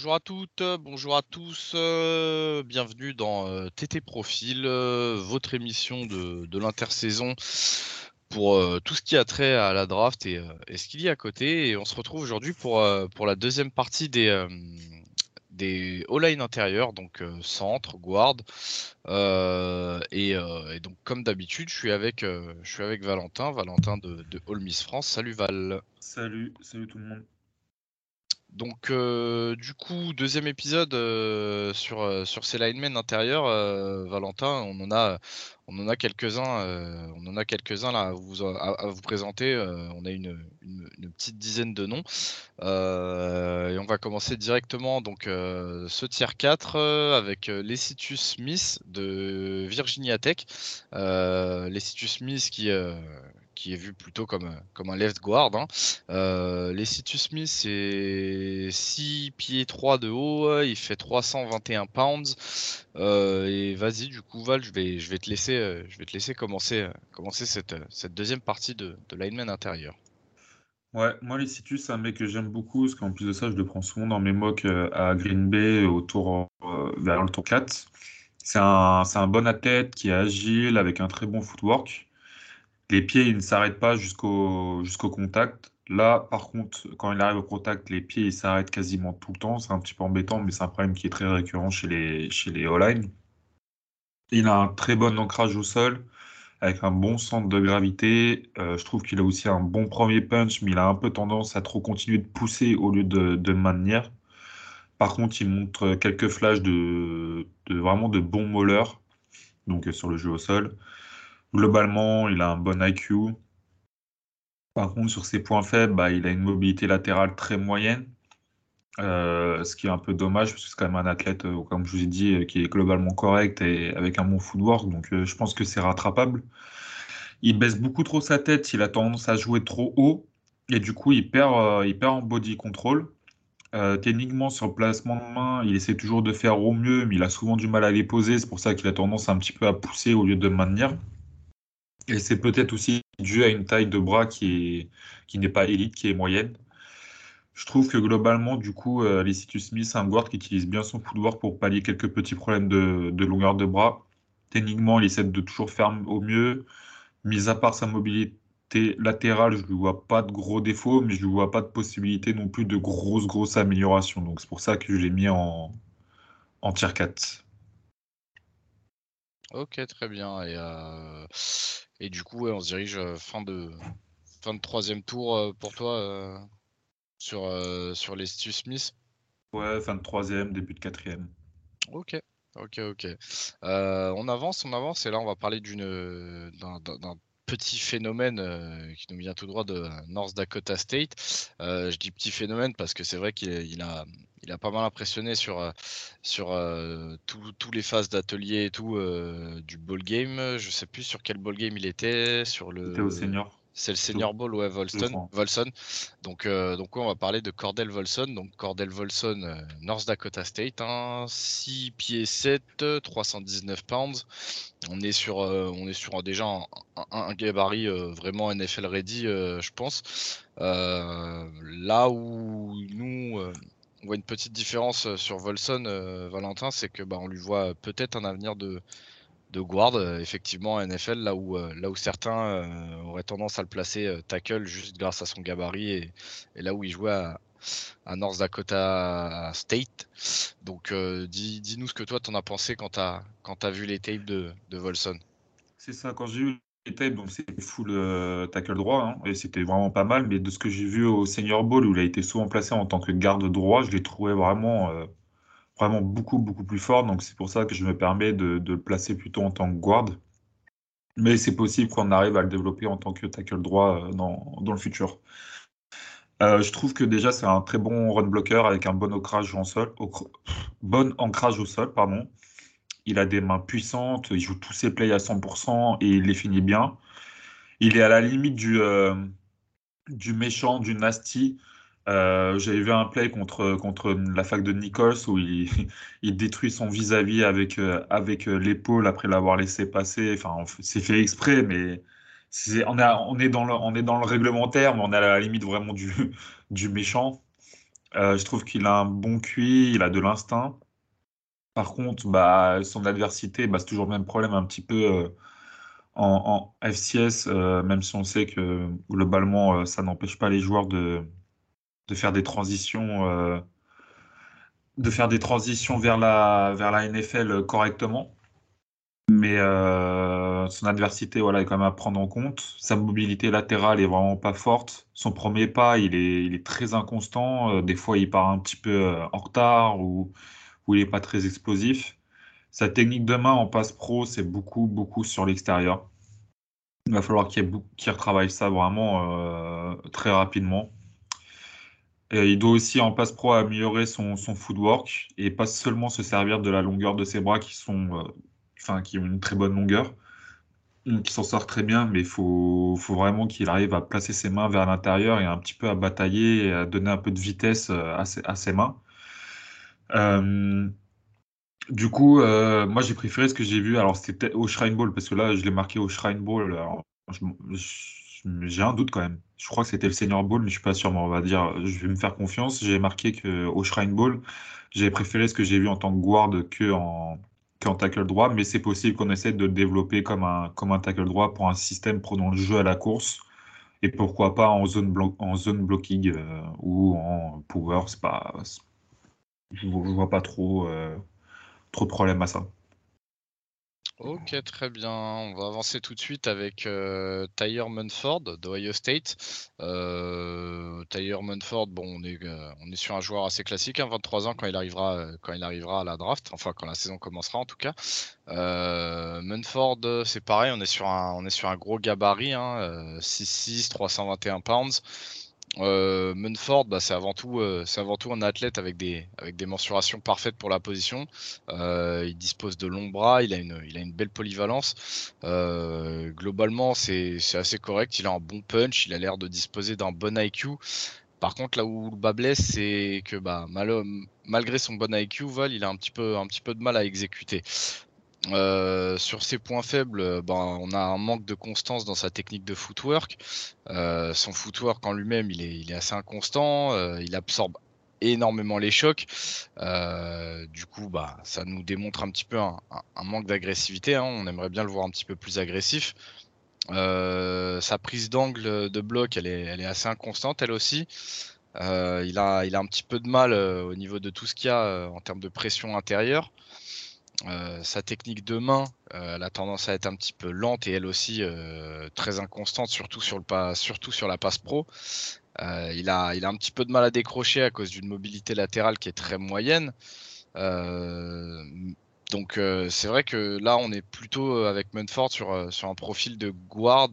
bonjour à toutes, bonjour à tous, euh, bienvenue dans euh, TT Profil, euh, votre émission de, de l'intersaison pour tout ce qui a trait à la draft et, ce qu'il y a à côté. Et on se retrouve aujourd'hui pour, pour la deuxième partie des, des all-line intérieurs, donc centre, guard. Et, et, donc comme d'habitude, je suis avec, je suis avec Valentin, Valentin de, de All Miss France. Salut Val. Salut, salut tout le monde. Donc, euh, du coup, deuxième épisode euh, sur, euh, sur ces linemen intérieurs, Valentin, on en a, on en a quelques-uns, on en a quelques-uns là à vous, à, vous présenter. on a une, une, petite dizaine de noms et on va commencer directement donc ce tiers 4 avec Lecitus Smith de Virginia Tech. Lecitus Smith qui qui est vu plutôt comme, euh, comme un left guard. Hein. Euh, les Citus Smith, c'est 6 pieds 3 de haut, il fait 321 pounds. Euh, et vas-y, du coup, Val, je vais, je vais te laisser, je vais te laisser commencer, commencer cette, cette deuxième partie de, de lineman intérieur. Ouais, moi, les Citus, c'est un mec que j'aime beaucoup, parce qu'en plus de ça, je le prends souvent dans mes mocks à Green Bay, autour, vers le tour 4. C'est un, un bon athlète qui est agile, avec un très bon footwork. Les pieds, ils ne s'arrêtent pas jusqu'au jusqu'au contact. Là, par contre, quand il arrive au contact, les pieds, ils s'arrêtent quasiment tout le temps. C'est un petit peu embêtant, mais c'est un problème qui est très récurrent chez les, chez les O-line. Il a un très bon ancrage au sol, avec un bon centre de gravité. Euh, je trouve qu'il a aussi un bon premier punch, mais il a un peu tendance à trop continuer de pousser au lieu de, de maintenir. Par contre, il montre quelques flashs de, de vraiment de bons molleurs, donc euh, sur le jeu au sol. Globalement, il a un bon IQ. Par contre, sur ses points faibles, bah, il a une mobilité latérale très moyenne. Euh, ce qui est un peu dommage parce que c'est quand même un athlète, euh, comme je vous ai dit, euh, qui est globalement correct et avec un bon footwork. Donc je pense que c'est rattrapable. Il baisse beaucoup trop sa tête, il a tendance à jouer trop haut et du coup il perd, il perd en body control. techniquement, sur le placement de main, il essaie toujours de faire au mieux, mais il a souvent du mal à les poser. C'est pour ça qu'il a tendance un petit peu à pousser au lieu de maintenir. Et c'est peut-être aussi dû à une taille de bras qui est qui n'est pas élite, qui est moyenne. Je trouve que globalement, du coup, euh, Smith, c'est un guard qui utilise bien son footwork pour pallier quelques petits problèmes de, de longueur de bras. Techniquement, il essaie de toujours faire au mieux. Mis à part sa mobilité latérale, je ne vois pas de gros défauts, mais je ne vois pas de possibilité non plus de grosses, grosses améliorations. Donc c'est pour ça que je l'ai mis en, en tier 4. Ok, très bien. Et, euh, et du coup, on se dirige euh, fin de fin de troisième tour euh, pour toi sur, sur les Stu Smith? Ouais, fin de troisième, début de quatrième. Ok, ok, ok. on avance, on avance, et là on va parler d'une d'un petit phénomène qui nous vient tout droit de North Dakota State. je dis petit phénomène parce que c'est vrai qu'il a, il a pas mal impressionné sur, sur tous les phases d'atelier et tout du ball game. Je sais plus sur quel ball game il était. Sur le... C'était au senior. C'est le Senior Bowl, ouais, Volson. Volson. Donc, euh, donc on va parler de Cordell Volson. Donc, Cordell Volson, euh, North Dakota State, 6 pieds 7, 319 pounds. On est sur, euh, on est sur déjà un, gabarit vraiment NFL ready, je pense. là où nous, on voit une petite différence sur Volson, Valentin, c'est que bah, on lui voit peut-être un avenir de de guard, euh, effectivement, NFL, là où, euh, là où certains euh, auraient tendance à le placer tackle juste grâce à son gabarit et, là où il jouait à, North Dakota State. Donc, dis-nous ce que toi, t'en as pensé quand tu as, quand vu les tapes de, de Volson. C'est ça, quand j'ai vu les tapes, donc c'était full tackle droit, hein, et c'était vraiment pas mal, mais de ce que j'ai vu au Senior Bowl, où il a été souvent placé en tant que garde droit, je l'ai trouvé vraiment vraiment beaucoup, beaucoup plus fort. Donc, c'est pour ça que je me permets de, le placer plutôt en tant que guard. Mais c'est possible qu'on arrive à le développer en tant que tackle droit euh, dans, dans le futur. Euh, je trouve que déjà, c'est un très bon run blocker avec un bon ancrage, en sol, au, ancrage au sol. Pardon. Il a des mains puissantes, il joue tous ses plays à 100% et il les finit bien. Il est à la limite du, euh, du méchant, du nasty. Euh, j'avais vu un play contre, contre la fac de Nichols où il, il détruit son vis-à-vis avec, euh, avec euh, l'épaule après l'avoir laissé passer. Enfin, c'est fait exprès, mais on, est, on, est dans le, on est dans le réglementaire, mais on est à la limite vraiment du, du méchant. je trouve qu'il a un bon QI, il a de l'instinct. Par contre, bah, son adversité, bah, c'est toujours le même problème un petit peu en, FCS, même si on sait que globalement, ça n'empêche pas les joueurs de, de faire des transitions de faire des transitions vers la, vers la NFL correctement. Mais euh, son adversité voilà, est quand même à prendre en compte. Sa mobilité latérale est vraiment pas forte. Son premier pas, il est, est très inconstant. Euh, des fois, il part un petit peu euh, en retard ou, il n'est pas très explosif. Sa technique de main en passe pro, c'est beaucoup, beaucoup sur l'extérieur. Il va falloir qu'il retravaille ça vraiment très rapidement il doit aussi en passe pro améliorer son, son footwork et pas seulement se servir de la longueur de ses bras qui sont, euh, enfin, qui ont une très bonne longueur, qui s'en sort très bien, mais il faut, faut, vraiment qu'il arrive à placer ses mains vers l'intérieur et un petit peu à batailler à donner un peu de vitesse euh, à ses, à ses mains. Euh, du coup, moi j'ai préféré ce que j'ai vu. Alors c'était au Shrine Ball parce que là je l'ai marqué au Shrine Ball. je, j'ai un doute quand même. Je crois que c'était le Senior Ball, mais je suis pas sûr. Mais on va dire, je vais me faire confiance. J'ai marqué qu'au Shrine Ball, j'ai préféré ce que j'ai vu en tant que guard que tackle droit, mais c'est possible qu'on essaie de le développer comme un, comme un tackle droit pour un système prenant le jeu à la course. Et pourquoi pas en zone, en zone blocking euh, ou en power. Pas, je ne vois pas trop, euh, trop de problème à ça. Ok, très bien. On va avancer tout de suite avec euh, Tyler Munford d'Ohio State. Euh, Tyler Munford, bon, on est, euh, on est sur un joueur assez classique, 23 hein, ans quand il arrivera, euh, quand il arrivera à la draft, enfin quand la saison commencera en tout cas. Munford, c'est pareil, on est sur un, on est sur un gros gabarit, hein, 6'6, 321 pounds. Euh, Munford, bah, c'est avant tout, euh, c'est avant tout un athlète avec des, avec mensurations parfaites pour la position. Euh, il dispose de longs bras, il a une, belle polyvalence. globalement, c'est, assez correct. Il a un bon punch, il a l'air de disposer d'un bon IQ. Par contre, là où le bas blesse, c'est que bah, malgré son bon IQ, Val, il a un petit peu de mal à exécuter. Euh, sur ses points faibles, ben, on a un manque de constance dans sa technique de footwork. Euh, son footwork en lui-même, il est, assez inconstant. Euh, il absorbe énormément les chocs. du coup, bah, ça nous démontre un petit peu un, manque d'agressivité. Hein. On aimerait bien le voir un petit peu plus agressif. sa prise d'angle de bloc, elle est, assez inconstante, elle aussi. il a un petit peu de mal au niveau de tout ce qu'il y a en termes de pression intérieure. Euh, sa technique de main, euh, elle a tendance à être un petit peu lente et elle aussi euh, très inconstante, surtout sur, le pas, surtout sur la passe pro. il, a, il a un petit peu de mal à décrocher à cause d'une mobilité latérale qui est très moyenne. donc c'est vrai que là on est plutôt avec Munford sur, sur un profil de guard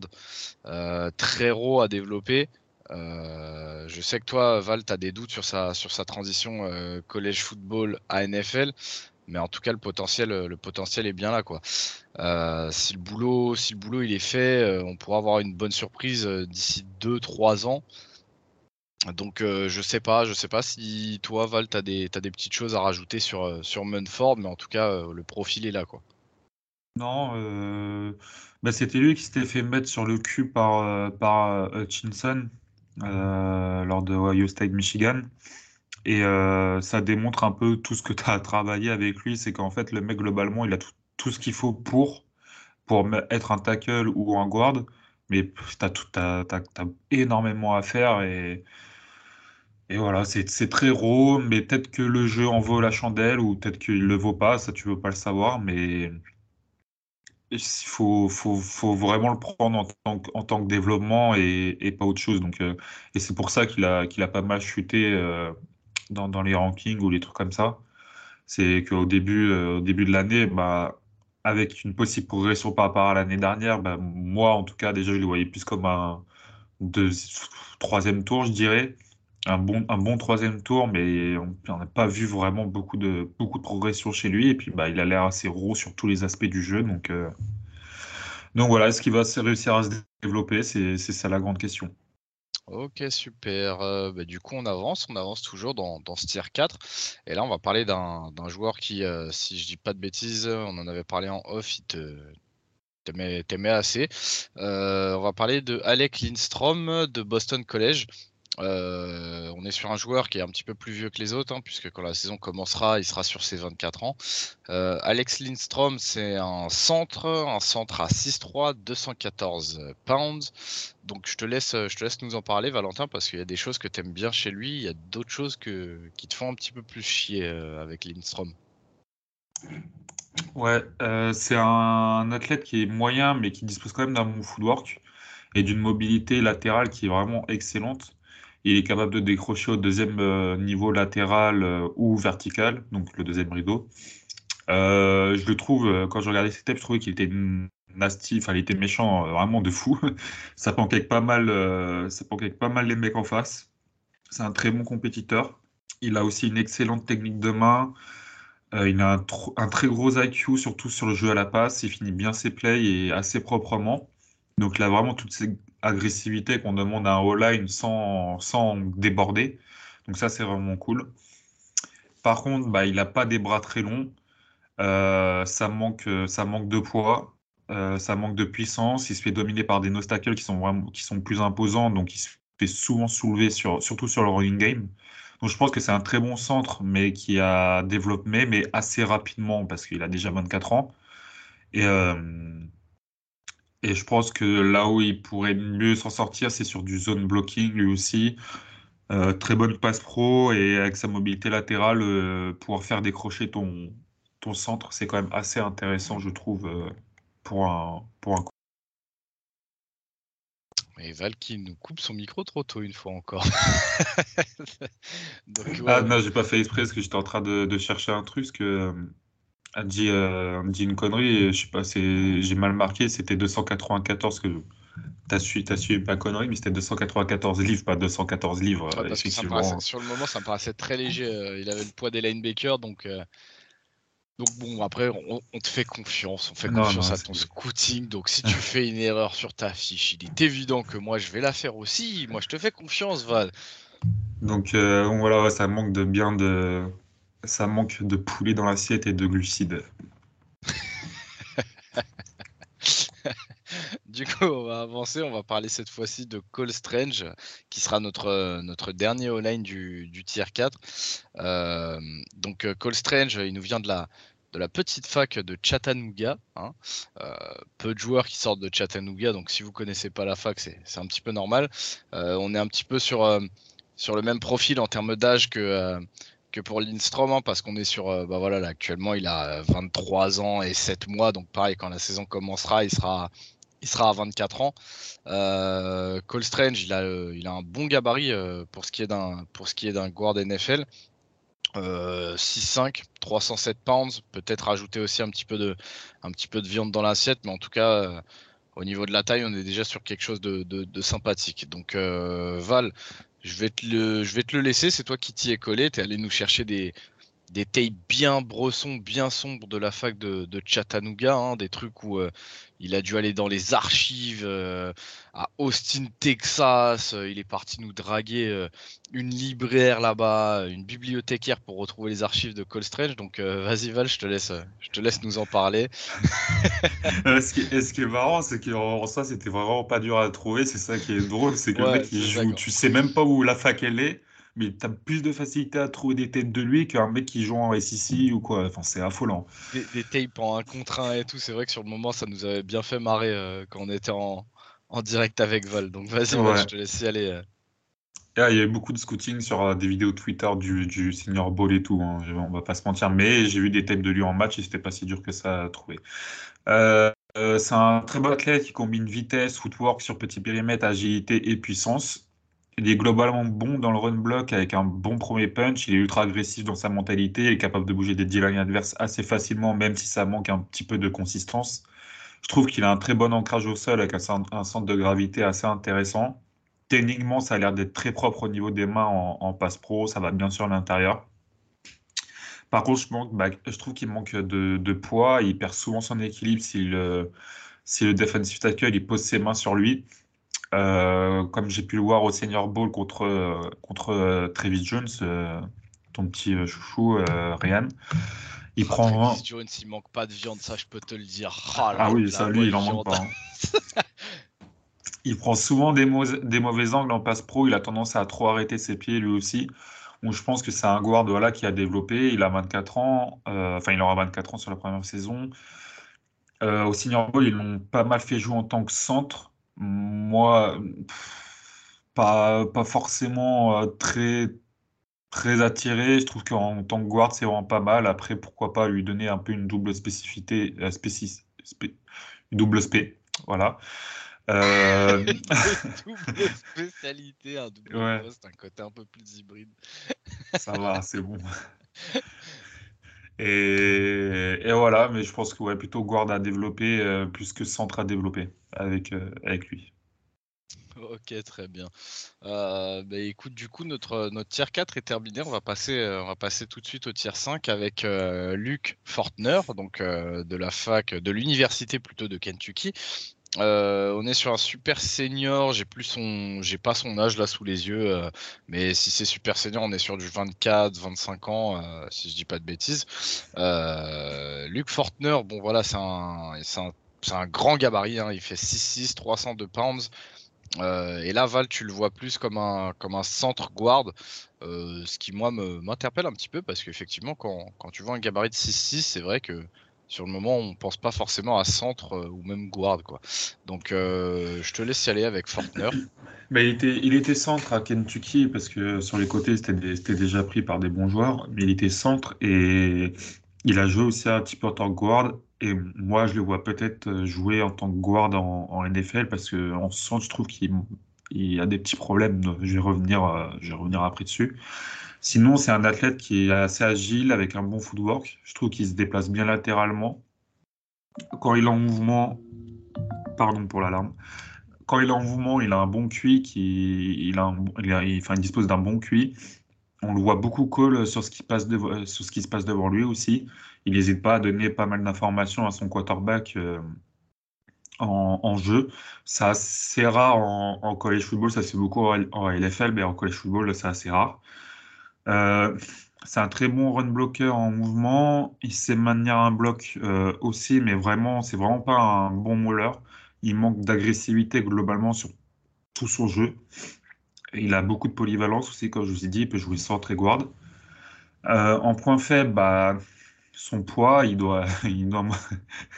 très raw à développer. je sais que toi, Val, tu as des doutes sur sa, sur sa transition collège football à NFL. Mais en tout cas, le potentiel, euh, le potentiel est bien là, quoi. Euh, si le boulot, si le boulot il est fait, euh, on pourra avoir une bonne surprise d'ici 2-3 ans. Donc je sais pas, je sais pas si toi Val t'as des as des petites choses à rajouter sur sur Munford, mais en tout cas le profil est là quoi. Non, bah, c'était lui qui s'était fait mettre sur le cul par par Hutchinson lors de Ohio State Michigan. Et euh, ça démontre un peu tout ce que tu as travaillé avec lui, c'est qu'en fait, le mec, globalement, il a tout, ce qu'il faut pour, pour être un tackle ou un guard, mais tu as, énormément à faire et, et voilà, c'est très raw, mais peut-être que le jeu en vaut la chandelle ou peut-être qu'il ne le vaut pas, ça tu veux pas le savoir, mais il faut, faut, faut, vraiment le prendre en tant que, en tant que développement et, et pas autre chose. Donc, euh, et c'est pour ça qu'il a, qu'il a pas mal chuté euh, dans, dans, les rankings ou les trucs comme ça, c'est qu'au début, euh, début de l'année, bah, avec une possible progression par rapport à l'année dernière, bah, moi en tout cas, déjà, je le voyais plus comme un troisième tour, je dirais. Un bon, un bon troisième tour, mais on n'a pas vu vraiment beaucoup de, beaucoup de progression chez lui. Et puis, bah, il a l'air assez gros sur tous les aspects du jeu. Donc, euh, donc voilà, est-ce qu'il va réussir à se développer? C'est ça la grande question. Ok, super. Euh, bah, du coup, on avance, on avance toujours dans, ce tier 4. Et là, on va parler d'un joueur qui, euh, si je dis pas de bêtises, on en avait parlé en off, il te t'aimait assez. Euh, on va parler de Alec Lindstrom de Boston College. Euh, on est sur un joueur qui est un petit peu plus vieux que les autres, hein, puisque quand la saison commencera, il sera sur ses 24 ans. Euh, Alex Lindstrom, c'est un centre, un centre à 6'3, 214 pounds. Donc je te, laisse, je te laisse nous en parler, Valentin, parce qu'il y a des choses que tu aimes bien chez lui, il y a d'autres choses qui te font un petit peu plus chier euh, avec Lindstrom. Ouais, c'est un athlète qui est moyen, mais qui dispose quand même d'un bon footwork et d'une mobilité latérale qui est vraiment excellente. Il est capable de décrocher au deuxième euh, niveau latéral euh, ou vertical, donc le deuxième rideau. Euh, je le trouve, quand je regardais ses tapes, je trouvais qu'il était nasty, enfin il était méchant vraiment de fou. ça manquait pas mal, ça pas mal les mecs en face. C'est un très bon compétiteur. Il a aussi une excellente technique de main. il a un, un, très gros IQ, surtout sur le jeu à la passe. Il finit bien ses plays et assez proprement. Donc là, vraiment, toutes ces agressivité qu'on demande à un all-line sans, sans déborder. Donc ça, c'est vraiment cool. Par contre, bah, il n'a pas des bras très longs. Euh, ça, manque, ça manque de poids. Euh, ça manque de puissance. Il se fait dominer par des nostacles qui sont, vraiment, qui sont plus imposants. Donc il se fait souvent soulever, sur, surtout sur le running game. Donc je pense que c'est un très bon centre, mais qui a développé, mais assez rapidement, parce qu'il a déjà 24 ans. Et, euh, et je pense que là où il pourrait mieux s'en sortir, c'est sur du zone blocking lui aussi. Euh, très bonne passe pro et avec sa mobilité latérale, euh, pouvoir faire décrocher ton, ton centre, c'est quand même assez intéressant, je trouve, euh, pour un, pour un coup. Et Val qui nous coupe son micro trop tôt une fois encore. Ah non, j'ai pas fait exprès parce que j'étais en train de, de chercher un truc. Que, a dit, euh, dit une connerie, je sais pas, j'ai mal marqué, c'était 294 que T'as su, as su pas connerie, mais c'était 294 livres, pas 214 livres. sur le moment, ça me paraissait très léger. Euh, il avait le poids des linebackers, donc, euh, donc bon, après, on, te fait confiance, on fait confiance à ton scouting. Donc si tu fais une erreur sur ta fiche, il est évident que moi je vais la faire aussi. Moi, je te fais confiance, Val. Donc voilà, ça manque de bien de ça manque de poulet dans l'assiette et de glucides. du coup, on va avancer. On va parler cette fois-ci de Cole Strange, qui sera notre, dernier all-line du, du tier 4. Euh, donc, euh, Cole Strange, il nous vient de la, petite fac de Chattanooga. Hein. Euh, peu de joueurs qui sortent de Chattanooga, donc si vous connaissez pas la fac, c'est un petit peu normal. on est un petit peu sur le même profil en termes d'âge que pour Lindstrom, hein, parce qu'on est sur, euh, bah voilà, là, actuellement il a 23 ans et 7 mois, donc pareil, quand la saison commencera, il sera, il sera à 24 ans. Euh, Cole Strange, il a, euh, il a un bon gabarit pour ce qui est d'un, pour ce qui est d'un guard NFL. 6-5, 307 pounds, peut-être rajouter aussi un petit peu de, un petit peu de viande dans l'assiette, mais en tout cas, au niveau de la taille, on est déjà sur quelque chose de sympathique. Donc Val, je vais te le, je vais te le laisser, c'est toi qui t'y es collé, tu es allé nous chercher des, des tapes bien bressons, bien sombres de la fac de, de Chattanooga, hein, des trucs où euh, il a dû aller dans les archives euh, à Austin, Texas. Euh, il est parti nous draguer une libraire là-bas, une bibliothécaire pour retrouver les archives de Cole Strange. Donc vas-y Val, je te laisse, je te laisse nous en parler. ce, qui, ce, qui, est marrant, c'est qu'en ça, c'était vraiment pas dur à trouver. C'est ça qui est drôle, c'est que le mec il joue, tu sais même pas où la fac elle est mais tu as plus de facilité à trouver des têtes de lui qu'un mec qui joue en SEC ou quoi. Enfin, c'est affolant. Des, tapes en un contre un et tout, c'est vrai que sur le moment, ça nous avait bien fait marrer euh, quand on était en, direct avec Val. Donc vas-y, je te laisse y aller. Euh. Ah, il y avait beaucoup de scouting sur euh, des vidéos Twitter du, du Senior Ball et tout, hein. on va pas se mentir, mais j'ai vu des tapes de lui en match et c'était pas si dur que ça à trouver. c'est un très bon athlète qui combine vitesse, footwork sur petit périmètre, agilité et puissance. Il est globalement bon dans le run block avec un bon premier punch. Il est ultra agressif dans sa mentalité. Il est capable de bouger des D-line adverses assez facilement, même si ça manque un petit peu de consistance. Je trouve qu'il a un très bon ancrage au sol avec un, centre de gravité assez intéressant. Techniquement, ça a l'air d'être très propre au niveau des mains en, passe pro. Ça va bien sûr à l'intérieur. Par contre, je, bah, trouve qu'il manque de, poids. Il perd souvent son équilibre si le, si le defensive tackle il pose ses mains sur lui. Euh, comme j'ai pu le voir au Senior Bowl contre, contre euh, Travis Jones, euh, ton petit chouchou, Ryan. Il ah, prend. Travis Jones, il manque pas de viande, ça je peux te le dire. Ah, ah oui, ça lui, il en manque pas. Hein. il prend souvent des, des, mauvais angles en passe pro. Il a tendance à trop arrêter ses pieds lui aussi. Donc, je pense que c'est un guard voilà, qui a développé. Il a 24 ans. Euh, enfin, il aura 24 ans sur la première saison. Euh, au Senior Bowl, ils l'ont pas mal fait jouer en tant que centre. Moi, pas, pas forcément euh, très, très attiré. Je trouve qu'en tant que guard, c'est vraiment pas mal. Après, pourquoi pas lui donner un peu une double spécificité, une double spé. Voilà. Euh... double spécialité, un double ouais. poste, un côté un peu plus hybride. Ça va, c'est bon. Et, voilà, mais je pense que ouais, plutôt guard à développer euh, plus que centre à développer avec, euh, avec lui. Ok, très bien. Euh, bah, écoute, du coup, notre, notre tier 4 est terminé. On va passer, on va passer tout de suite au tier 5 avec Luc Fortner, donc de la fac, de l'université plutôt de Kentucky, euh, on est sur un super senior. J'ai plus son, j'ai pas son âge là sous les yeux, euh, mais si c'est super senior, on est sur du 24, 25 ans, euh, si je dis pas de bêtises. Luc Fortner, bon voilà, c'est un, c'est un, grand gabarit. Hein. il fait 6'6, 302 pounds. et là, Val, tu le vois plus comme un, comme un centre guard, ce qui moi m'interpelle un petit peu parce qu'effectivement, quand, quand tu vois un gabarit de 6'6, c'est vrai que sur le moment, on pense pas forcément à centre euh, ou même guard. Quoi. Donc, euh, je te laisse y aller avec Fortner. Mais il, était, il était centre à Kentucky parce que sur les côtés, c'était déjà pris par des bons joueurs. Mais il était centre et il a joué aussi un petit peu en tant que guard. Et moi, je le vois peut-être jouer en tant que guard en, NFL parce qu'en centre, je trouve qu'il a des petits problèmes. Je vais revenir, euh, je vais revenir après dessus. Sinon, c'est un athlète qui est assez agile, avec un bon footwork. Je trouve qu'il se déplace bien latéralement. Quand il est en mouvement, pardon pour l'alarme. Quand il est en mouvement, il a un bon QI, il, a enfin, il dispose d'un bon QI. On le voit beaucoup call sur ce qui, se passe devant lui aussi. Il n'hésite pas à donner pas mal d'informations à son quarterback euh, en, jeu. C'est assez rare en, college football, ça fait beaucoup en, en LFL, mais en college football, c'est assez rare. Euh, c'est un très bon run blocker en mouvement. Il sait maintenir un bloc euh, aussi, mais vraiment, c'est vraiment pas un bon mauler. Il manque d'agressivité globalement sur tout son jeu. il a beaucoup de polyvalence aussi, comme je vous ai dit, il peut jouer centre et guard. Euh, en point faible, bah, son poids, il doit, il doit,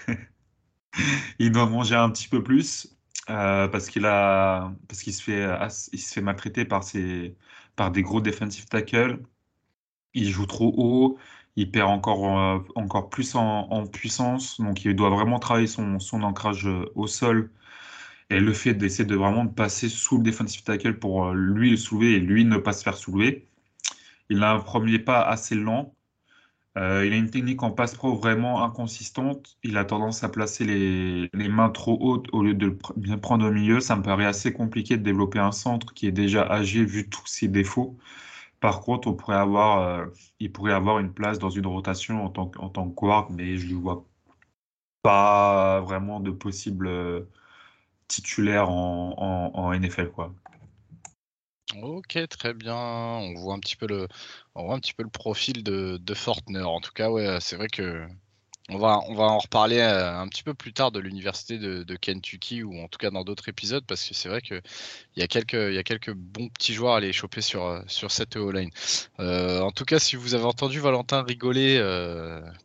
il doit manger un petit peu plus parce qu'il a, parce qu'il se fait, il se fait maltraiter par ses, par des gros defensive tackles. Il joue trop haut, il perd encore, euh, plus en, puissance, donc il doit vraiment travailler son, son ancrage euh, au sol. Et le fait d'essayer de vraiment passer sous le defensive tackle pour euh, lui le soulever et lui ne pas se faire soulever. Il a un premier pas assez lent, euh, il a une technique en passe pro vraiment inconsistante. Il a tendance à placer les, mains trop hautes au lieu de bien prendre au milieu. Ça me paraît assez compliqué de développer un centre qui est déjà âgé vu tous ses défauts. Par contre, on pourrait avoir, euh, il pourrait avoir une place dans une rotation en tant, en tant que mais je ne vois pas vraiment de possible euh, titulaire en, en NFL. Quoi. Ok, très bien. On voit un petit peu le, on voit un petit peu le profil de, Fortner. En tout cas, ouais, c'est vrai que on va, on va en reparler euh, un petit peu plus tard de l'université de, Kentucky ou en tout cas dans d'autres épisodes parce que c'est vrai qu'il y, a quelques, y a quelques bons petits joueurs à aller choper sur, euh, sur cette O-line. Euh, en tout cas, si vous avez entendu Valentin rigoler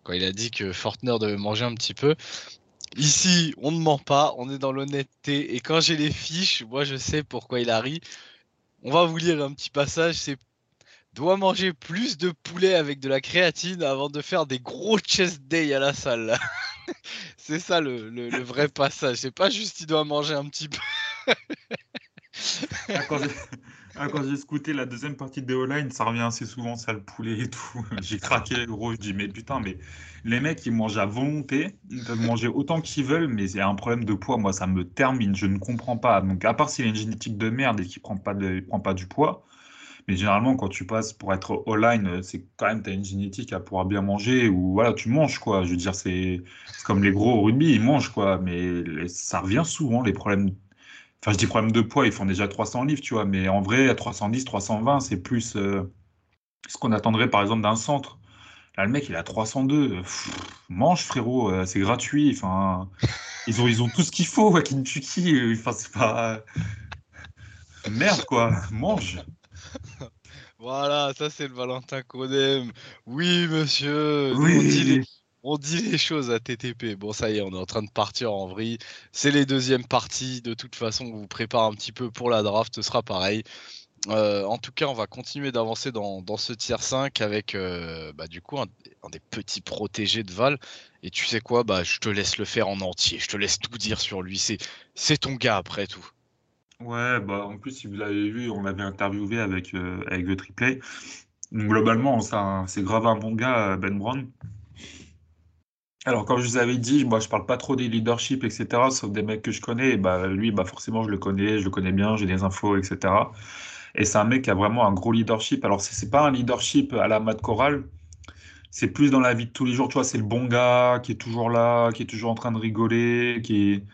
quand il a dit que Fortner devait manger un petit peu, ici on ne ment pas, on est dans l'honnêteté et quand j'ai les fiches, moi je sais pourquoi il a ri. On va vous lire un petit passage. C'est doit manger plus de poulet avec de la créatine avant de faire des gros chest day à la salle. c'est ça le, vrai passage. C'est pas juste il doit manger un petit peu. ah, quand j'ai scouté la deuxième partie de O-Line, ça revient assez souvent, ça, le poulet et tout. J'ai craqué, gros. Je dis, mais putain, mais les mecs, ils mangent à volonté. Ils peuvent manger autant qu'ils veulent, mais a un problème de poids. Moi, ça me termine. Je ne comprends pas. Donc, à part s'il a une génétique de merde et qu'il ne prend, pas prend pas du poids, mais généralement, quand tu passes pour être all-line, c'est quand même, tu as une génétique à pouvoir bien manger ou voilà, tu manges quoi. Je veux dire, c'est comme les gros au rugby, ils mangent quoi. Mais ça revient souvent, les problèmes. Enfin, je dis problème de poids, ils font déjà 300 livres, tu vois. Mais en vrai, à 310, 320, c'est plus euh, ce qu'on attendrait par exemple d'un centre. Là, le mec, il a 302. mange, frérot, euh, c'est gratuit. Enfin, ils, ont, ils ont tout ce qu'il faut, Wakinchuki. Enfin, c'est pas. Merde, quoi. Mange. Voilà, ça c'est le Valentin qu'on aime. Oui, monsieur. Oui. On dit, les, choses à TTP. Bon, ça y est, on est en train de partir en vrille. C'est les deuxièmes parties. De toute façon, on vous prépare un petit peu pour la draft. Ce sera pareil. Euh, en tout cas, on va continuer d'avancer dans, ce tier 5 avec euh, bah, un, des petits protégés de Val. Et tu sais quoi, bah, je te laisse le faire en entier. Je te laisse tout dire sur lui. C'est ton gars après tout. Ouais, bah en plus, si vous l'avez vu, on l'avait interviewé avec, euh, avec triplé. Donc, globalement, c'est grave un bon gars, Ben Brown. Alors, comme je vous avais dit, moi, je parle pas trop des leadership, etc., sauf des mecs que je connais. Bah, lui, bah, forcément, je le connais, je le connais bien, j'ai des infos, etc. Et c'est un mec qui a vraiment un gros leadership. Alors, c'est pas un leadership à la mat chorale, c'est plus dans la vie de tous les jours. Tu vois, c'est le bon gars qui est toujours là, qui est toujours en train de rigoler, qui est...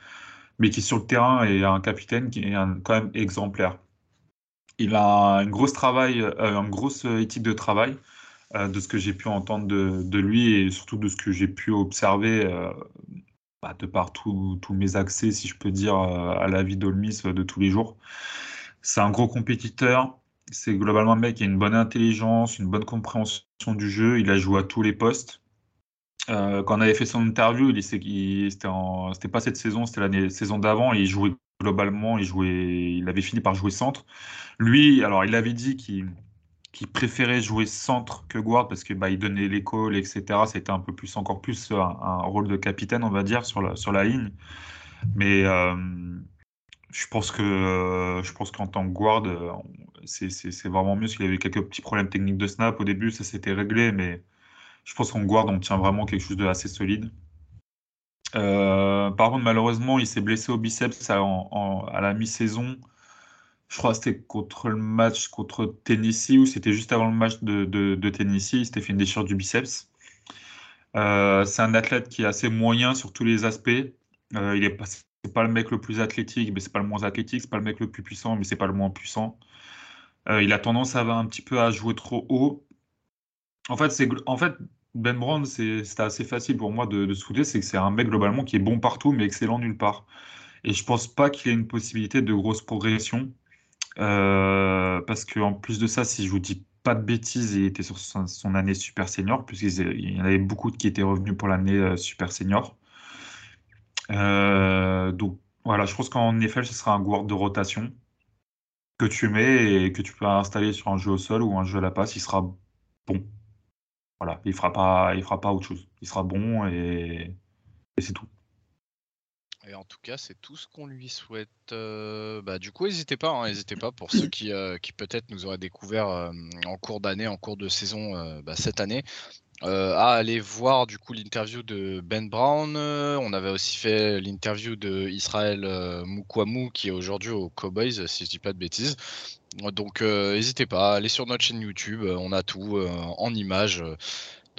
mais qui est sur le terrain et un capitaine qui est quand même exemplaire. Il a une grosse travail, euh, une grosse éthique de travail, de ce que j'ai pu entendre de, lui et surtout de ce que j'ai pu observer euh, bah, de par tous mes accès, si je peux dire, à la vie d'Olmis de tous les jours. C'est un gros compétiteur. C'est globalement un mec qui a une bonne intelligence, une bonne compréhension du jeu. Il a joué à tous les postes. Euh, quand on avait fait son interview, il c'était pas cette saison, c'était la saison d'avant. Il jouait globalement, il jouait, il avait fini par jouer centre. Lui, alors il avait dit qu'il préférait jouer centre que guard parce que bah, il donnait les calls, etc. C'était un peu plus, encore plus un, rôle de capitaine, on va dire, sur la, sur la ligne. Mais euh, je pense que euh, qu'en tant que guard, euh, c'est vraiment mieux. S'il y avait quelques petits problèmes techniques de snap au début, ça s'était réglé, mais je pense qu'en guard, on tient vraiment quelque chose de assez solide. Euh, par contre, malheureusement, il s'est blessé au biceps à la mi-saison. Je crois que c'était contre le match contre Tennessee ou c'était juste avant le match de, de, Tennessee. Il s'était fait une déchirure du biceps. c'est un athlète qui est assez moyen sur tous les aspects. il passé c'est pas le mec le plus athlétique, mais c'est pas le moins athlétique, c'est pas le mec le plus puissant, mais c'est pas le moins puissant. Euh, il a tendance à un petit peu à jouer trop haut. En fait, c'est en fait Ben Brown, c'est assez facile pour moi de, de souder, c'est que c'est un mec globalement qui est bon partout, mais excellent nulle part. Et je pense pas qu'il ait une possibilité de grosse progression, euh, parce qu'en plus de ça, si je vous dis pas de bêtises, il était sur son, année super senior, puisqu'il y en avait beaucoup qui étaient revenus pour l'année euh, super senior. Euh, donc voilà, je pense qu'en effet, ce sera un guard de rotation que tu mets et que tu peux installer sur un jeu au sol ou un jeu à la passe, il sera bon. Voilà, il fera pas, il fera pas autre chose. Il sera bon et, c'est tout. Et en tout cas, c'est tout ce qu'on lui souhaite. Euh, bah, du coup, n'hésitez pas, hein, n'hésitez pas pour ceux qui, euh, qui peut-être nous auraient découvert en cours d'année, en cours de saison bah, cette année. Euh, à aller voir du coup l'interview de Ben Brown. Euh, on avait aussi fait l'interview de Israël euh, Moukouamou qui est aujourd'hui aux Cowboys, si je dis pas de bêtises. Donc n'hésitez pas, allez sur notre chaîne YouTube, on a tout en images.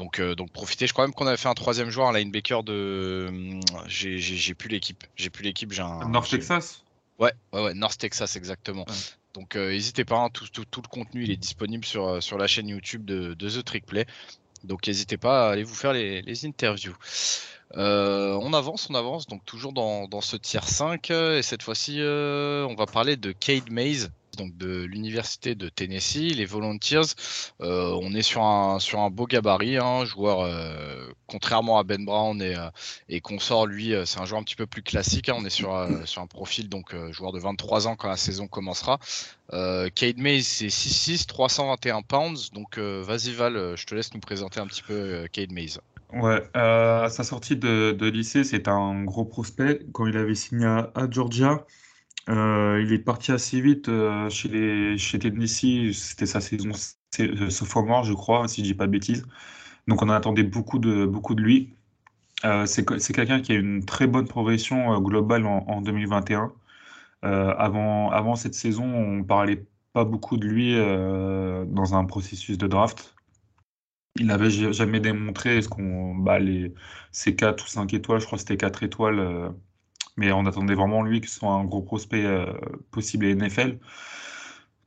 Donc, donc profitez. Je crois même qu'on avait fait un troisième joueur, un linebacker de. J'ai plus l'équipe. J'ai plus l'équipe. J'ai un. North Texas? Ouais, ouais, ouais, North Texas exactement. Donc n'hésitez pas, hein, tout, tout, tout, le contenu il est disponible sur, sur la chaîne YouTube de, de The Trick Play. Donc n'hésitez pas à aller vous faire les, interviews. Euh, on avance, on avance, donc toujours dans, ce tiers 5, et cette fois-ci, euh, on va parler de Cade Mays, donc de l'université de Tennessee, les Volunteers. Euh, on est sur un, beau gabarit, hein, joueur, contrairement à Ben Brown et, et sort lui, c'est un joueur un petit peu plus classique. Hein. on est sur, un profil, donc joueur de 23 ans quand la saison commencera. Euh, Cade Mays, c'est 6'6, 321 pounds. Donc, euh, vas-y, Val, euh, je te laisse nous présenter un petit peu Cade Mays. Ouais, à sa sortie de, lycée, c'est un gros prospect. Quand il avait signé à, Georgia, il est parti assez vite chez, les, chez Tennessee. C'était sa saison sophomore, je crois, si je dis pas de bêtises. Donc, on en attendait beaucoup de, beaucoup de lui. c'est quelqu'un qui a une très bonne progression globale en, en 2021. Euh, avant, avant cette saison, on parlait pas beaucoup de lui euh, dans un processus de draft. Il n'avait jamais démontré ce qu'on bah, les ces 4 ou 5 étoiles, je crois que c'était 4 étoiles, euh, mais on attendait vraiment lui que ce soit un gros prospect possible à NFL.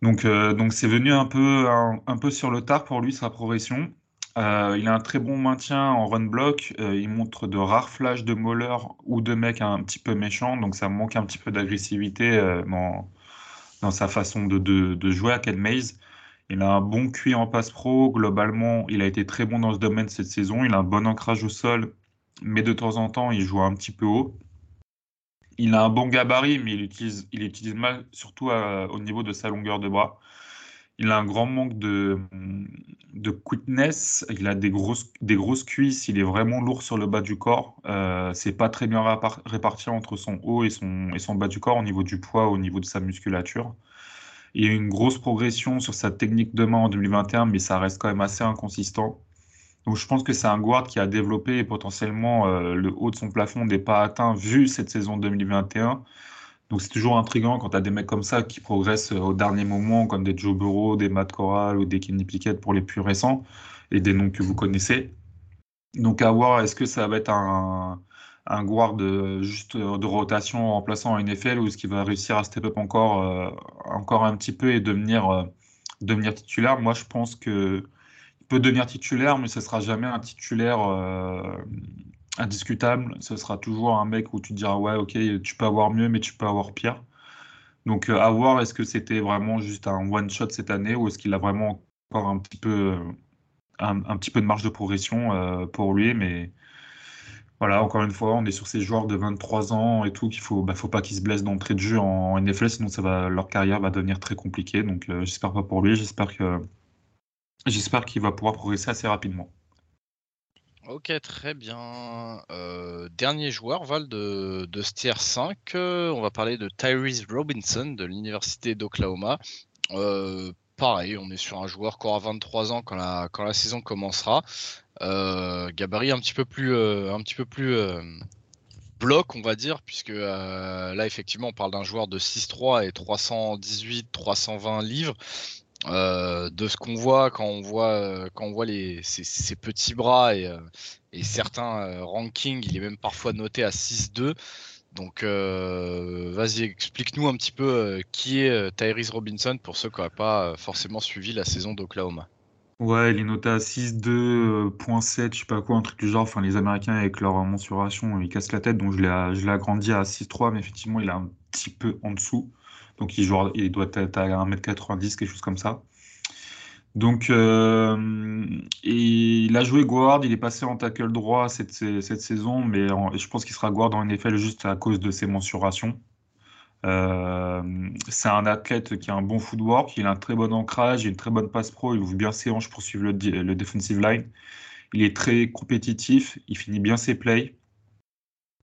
Donc donc c'est venu un peu un, peu sur le tard pour lui sa progression. Euh, il a un très bon maintien en run block. Euh, il montre de rares flashs de Moller ou de mecs un petit peu méchants. Donc ça manque un petit peu d'agressivité euh, dans, dans, sa façon de, de, de jouer à Ken Maze. Il a un bon QI en passe pro. Globalement, il a été très bon dans ce domaine cette saison. Il a un bon ancrage au sol, mais de temps en temps, il joue un petit peu haut. Il a un bon gabarit, mais il utilise, il utilise mal, surtout au niveau de sa longueur de bras. Il a un grand manque de, de quickness. Il a des grosses, des grosses cuisses. Il est vraiment lourd sur le bas du corps. Euh, c'est pas très bien réparti entre son haut et son, et son bas du corps au niveau du poids, au niveau de sa musculature. Il y a une grosse progression sur sa technique de main en 2021, mais ça reste quand même assez inconsistant. Donc je pense que c'est un guard qui a développé potentiellement euh, le haut de son plafond n'est pas atteint vu cette saison 2021. Donc c'est toujours intriguant quand tu as des mecs comme ça qui progressent euh, au dernier moment, comme des Joe Burrow, des Matt Corral ou des Kenny Pickett pour les plus récents, et des noms que vous connaissez. Donc à voir, est-ce que ça va être un, guard juste de rotation en remplaçant un NFL ou est-ce qu'il va réussir à step up encore, euh, encore un petit peu et devenir, euh, titulaire? Moi je pense que peut devenir titulaire, mais ce sera jamais un titulaire indiscutable. Ce sera toujours un mec où tu diras ouais, ok, tu peux avoir mieux, mais tu peux avoir pire. Donc euh, à voir, est-ce que c'était vraiment juste un one shot cette année ou est-ce qu'il a vraiment encore un petit peu un, petit peu de marge de progression euh, pour lui, mais voilà, encore une fois, on est sur ces joueurs de 23 ans et tout qu'il faut, bah, faut pas qu'ils se blessent d'entrée de jeu en, NFL, sinon ça va, leur carrière va devenir très compliquée. Donc euh, j'espère pas pour lui, j'espère que j'espère qu'il va pouvoir progresser assez rapidement. Ok, très bien. Euh, dernier joueur, Val, de, de Stier 5. Euh, on va parler de Tyrese Robinson de l'Université d'Oklahoma. Euh, pareil, on est sur un joueur qui aura 23 ans quand la, quand la saison commencera. gabarit un petit peu plus, un petit peu plus bloc, on va dire, puisque là, effectivement, on parle d'un joueur de 6-3 et 318-320 livres. Euh, de ce qu'on voit quand on voit euh, quand on voit les ces, petits bras et, euh, certains rankings, il est même parfois noté à 6-2. Donc vas-y, explique-nous un petit peu qui est Tyrese Robinson pour ceux qui n'auraient pas forcément suivi la saison d'Oklahoma. Ouais, il est noté à 6-2.7, je sais pas quoi, un truc du genre. Enfin, les Américains avec leur mensuration, ils cassent la tête. Donc je l'ai agrandi à 6-3, mais effectivement, il est un petit peu en dessous. Donc il, il doit être à 1m90, quelque chose comme ça. Donc euh, il a joué guard, il est passé en tackle droit cette, saison, mais je pense qu'il sera guard en NFL juste à cause de ses mensurations. Euh, c'est un athlète qui a un bon footwork, il a un très bon ancrage, une très bonne passe pro, il ouvre bien ses hanches pour suivre le defensive line. Il est très compétitif, il finit bien ses plays.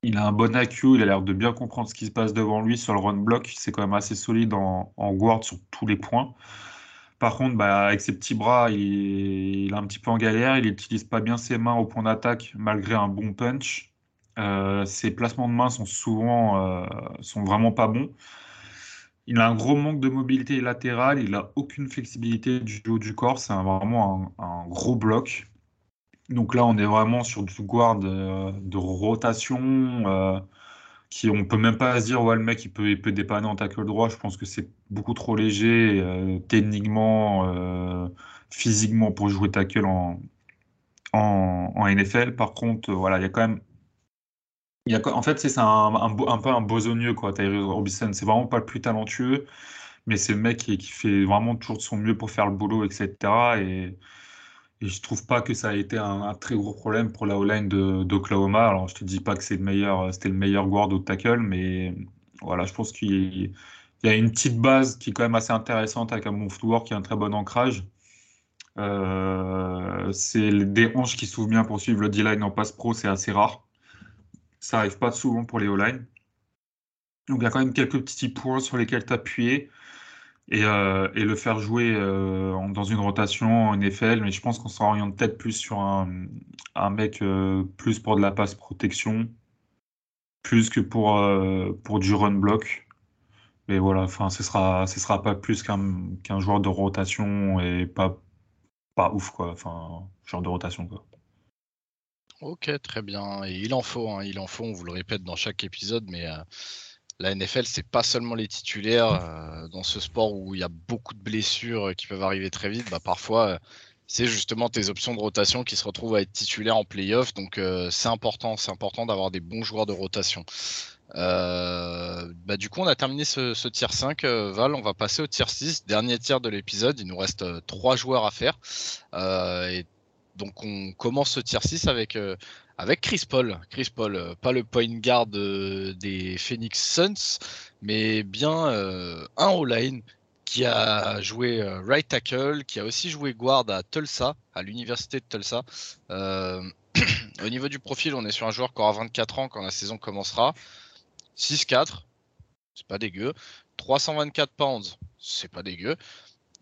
Il a un bon IQ, il a l'air de bien comprendre ce qui se passe devant lui sur le run block. C'est quand même assez solide en, guard sur tous les points. Par contre, bah, avec ses petits bras, il, est un petit peu en galère. Il n'utilise pas bien ses mains au point d'attaque malgré un bon punch. Euh, ses placements de mains sont souvent euh, vraiment pas bons. Il a un gros manque de mobilité latérale. Il n'a aucune flexibilité du haut du corps. C'est vraiment un, gros bloc. Donc là, on est vraiment sur du guard de, rotation. Euh, qui on peut même pas se dire ouais le mec il peut il peut dépanner en tackle droit. Je pense que c'est beaucoup trop léger euh, techniquement euh, physiquement pour jouer tackle en, NFL par contre voilà il y a quand même y a, en fait c'est un, un, peu un bosogneux quoi Tyrese Robinson. C'est vraiment pas le plus talentueux mais c'est le mec qui, qui, fait vraiment toujours de son mieux pour faire le boulot etc et et je trouve pas que ça a été un, très gros problème pour la O-line d'Oklahoma. Alors, je te dis pas que c'est le meilleur, c'était le meilleur guard au tackle, mais voilà, je pense qu'il y a une petite base qui est quand même assez intéressante avec un bon footwork qui a un très bon ancrage. Euh, c'est des hanches qui s'ouvrent bien pour suivre le D-line en passe pro, c'est assez rare. Ça arrive pas souvent pour les O-line. Donc il y a quand même quelques petits points sur lesquels t'appuyer. Euh, et, le faire jouer euh, dans une rotation en NFL, mais je pense qu'on s'oriente peut-être plus sur un, mec euh, plus pour de la passe protection, plus que pour, pour du run block. Mais voilà, enfin, ce sera, ce sera pas plus qu'un qu'un joueur de rotation et pas, pas ouf, quoi. Enfin, genre de rotation, quoi. Ok, très bien. Il en faut, hein, il en faut, on vous le répète dans chaque épisode, mais la NFL, c'est pas seulement les titulaires. Euh, dans ce sport où il y a beaucoup de blessures qui peuvent arriver très vite, bah, parfois, euh, c'est justement tes options de rotation qui se retrouvent à être titulaires en playoff. Donc c'est important, c'est important d'avoir des bons joueurs de rotation. bah, du coup, on a terminé ce, ce tier 5, Val. On va passer au tier 6, dernier tiers de l'épisode. Il nous reste trois joueurs à faire. et donc, on commence ce tier 6 avec avec Chris Paul. Chris Paul, euh, pas le point guard euh, des Phoenix Suns, mais bien euh, un all-line qui a joué right tackle, qui a aussi joué guard à Tulsa, à l'université de Tulsa. au niveau du profil, on est sur un joueur qui aura 24 ans quand la saison commencera. 6-4, c'est pas dégueu. 324 pounds, c'est pas dégueu.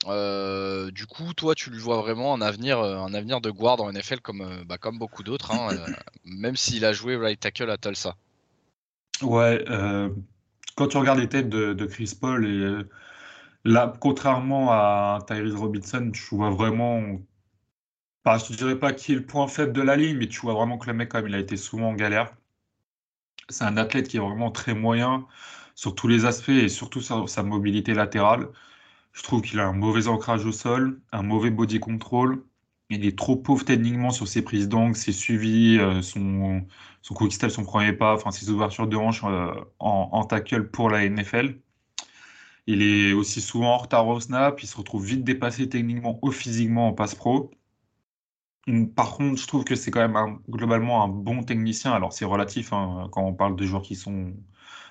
Euh, du coup, toi, tu lui vois vraiment un avenir, euh, un avenir de guard en NFL comme, euh, bah, comme beaucoup d'autres, hein, même s'il a joué right tackle à Tulsa. Ouais, quand tu regardes les têtes de, Chris Paul, et là, contrairement à Tyrese Robinson, tu vois vraiment. Bah, je ne dirais pas qui est le point faible de la ligne, mais tu vois vraiment que le mec, quand il a été souvent en galère. C'est un athlète qui est vraiment très moyen sur tous les aspects et surtout sur sa mobilité latérale. Je trouve qu'il a un mauvais ancrage au sol, un mauvais body control. Il est trop pauvre techniquement sur ses prises d'angle, ses suivis, euh, son, son quick son premier pas, enfin ses ouvertures de hanche euh, en, tackle pour la NFL. Il est aussi souvent en retard au snap, il se retrouve vite dépassé techniquement ou physiquement en passe pro. Par contre, je trouve que c'est quand même globalement un bon technicien. Alors c'est relatif hein, quand on parle de joueurs qui sont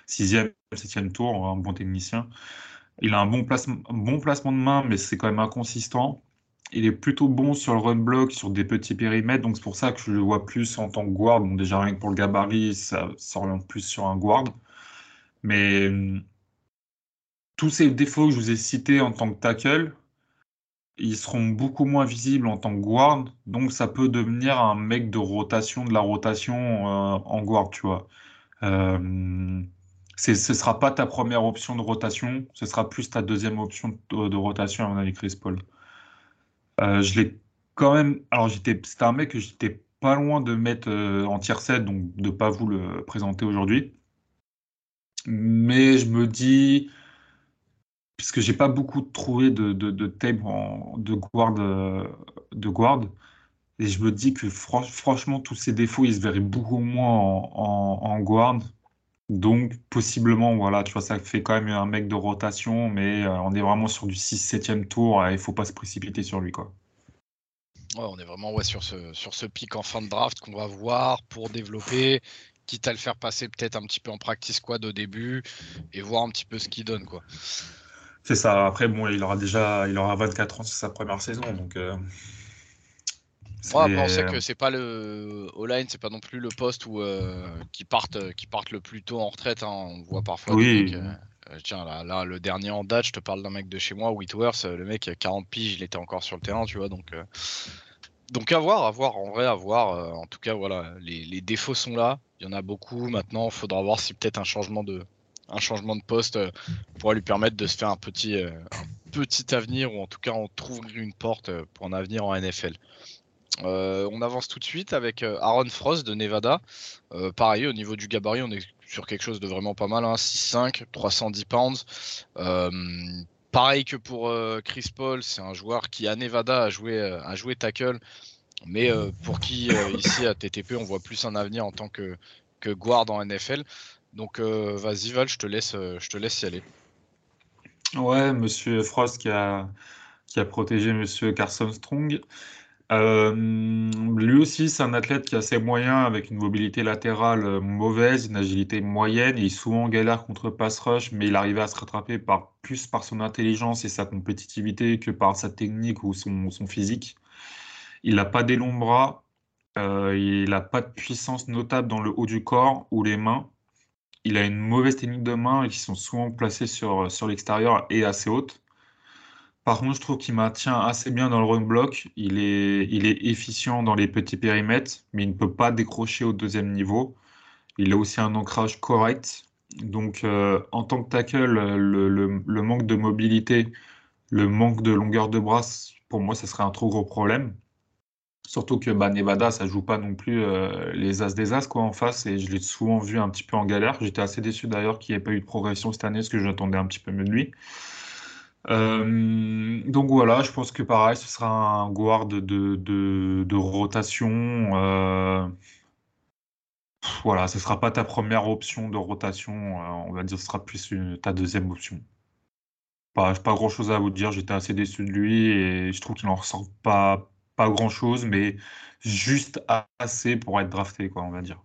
6e, 7e tour, un bon technicien. Il a un bon placement, bon placement de main, mais c'est quand même inconsistant. Il est plutôt bon sur le run block, sur des petits périmètres, donc c'est pour ça que je le vois plus en tant que guard. Bon, déjà rien que pour le gabarit, ça s'oriente plus sur un guard. Mais tous ces défauts que je vous ai cités en tant que tackle, ils seront beaucoup moins visibles en tant que guard, donc ça peut devenir un mec de rotation, de la rotation euh, en guard, tu vois. Euh, ce ne sera pas ta première option de rotation, ce sera plus ta deuxième option de, rotation, à mon avis, Chris Paul. Euh, je l'ai quand même. Alors, c'était un mec que j'étais pas loin de mettre euh, en tier 7, donc de ne pas vous le présenter aujourd'hui. Mais je me dis, puisque j'ai pas beaucoup trouvé de, de, de tape de guard, de guard, et je me dis que franchement, tous ces défauts, ils se verraient beaucoup moins en, en guard donc, possiblement, voilà, tu vois, ça fait quand même un mec de rotation, mais euh, on est vraiment sur du 6-7e tour et il faut pas se précipiter sur lui, quoi. Ouais, on est vraiment ouais, sur, ce, sur ce pic en fin de draft qu'on va voir pour développer, quitte à le faire passer peut-être un petit peu en practice squad au début et voir un petit peu ce qu'il donne, quoi. C'est ça. Après, bon, il aura déjà il aura 24 ans sur sa première saison, donc. Euh, on sait que c'est pas le all-line, c'est pas non plus le poste où euh, qui partent qui partent le plus tôt en retraite. Hein. On voit parfois oui. Euh, euh, tiens, là, là, le dernier en date, je te parle d'un mec de chez moi, Whitworth, le mec 40 piges, il était encore sur le terrain, tu vois, donc donc à voir, à voir, en vrai, à voir. en tout cas, voilà, les, défauts sont là. Il y en a beaucoup. Maintenant, il faudra voir si peut-être un changement de un changement de poste pourra lui permettre de se faire un petit un petit avenir ou en tout cas on trouve une porte pour un avenir en NFL. Euh, on avance tout de suite avec euh, Aaron Frost de Nevada. Euh, pareil, au niveau du gabarit, on est sur quelque chose de vraiment pas mal. 6'5, hein. 310 pounds. pareil que pour Chris Paul, c'est un joueur qui à Nevada a joué, a joué tackle, mais pour qui ici à TTP on voit plus un avenir en tant que, que guard en NFL. Donc vas-y Val, je te laisse, je te laisse y aller. Ouais, Monsieur Frost qui a, qui a protégé Monsieur Carson Strong. Euh, lui aussi, c'est un athlète qui a assez moyen, avec une mobilité latérale euh, mauvaise, une agilité moyenne. Il est souvent en galère contre pass rush, mais il arrivait à se rattraper par, plus par son intelligence et sa compétitivité que par sa technique ou son, physique. Il n'a pas des bras, euh, il n'a pas de puissance notable dans le haut du corps ou les mains. Il a une mauvaise technique de main qui sont souvent placées sur, sur l'extérieur et assez hautes. Par contre, je trouve qu'il maintient assez bien dans le run block. Il est, il est efficient dans les petits périmètres, mais il ne peut pas décrocher au deuxième niveau. Il a aussi un ancrage correct. Donc, euh, en tant que tackle, le, manque de mobilité, le manque de longueur de bras, pour moi, ça serait un trop gros problème. Surtout que bah, Nevada, ça joue pas non plus euh, les as des as quoi, en face, et je l'ai souvent vu un petit peu en galère. J'étais assez déçu d'ailleurs qu'il n'y ait pas eu de progression cette année, parce que j'attendais un petit peu mieux de lui. Euh, donc voilà, je pense que pareil, ce sera un guard de, rotation. Euh, voilà, ce sera pas ta première option de rotation. Euh, on va dire ce sera plus ta deuxième option. Pas, pas grand chose à vous dire. J'étais assez déçu de lui et je trouve qu'il n'en ressort pas, pas grand chose, mais juste assez pour être drafté, quoi, on va dire.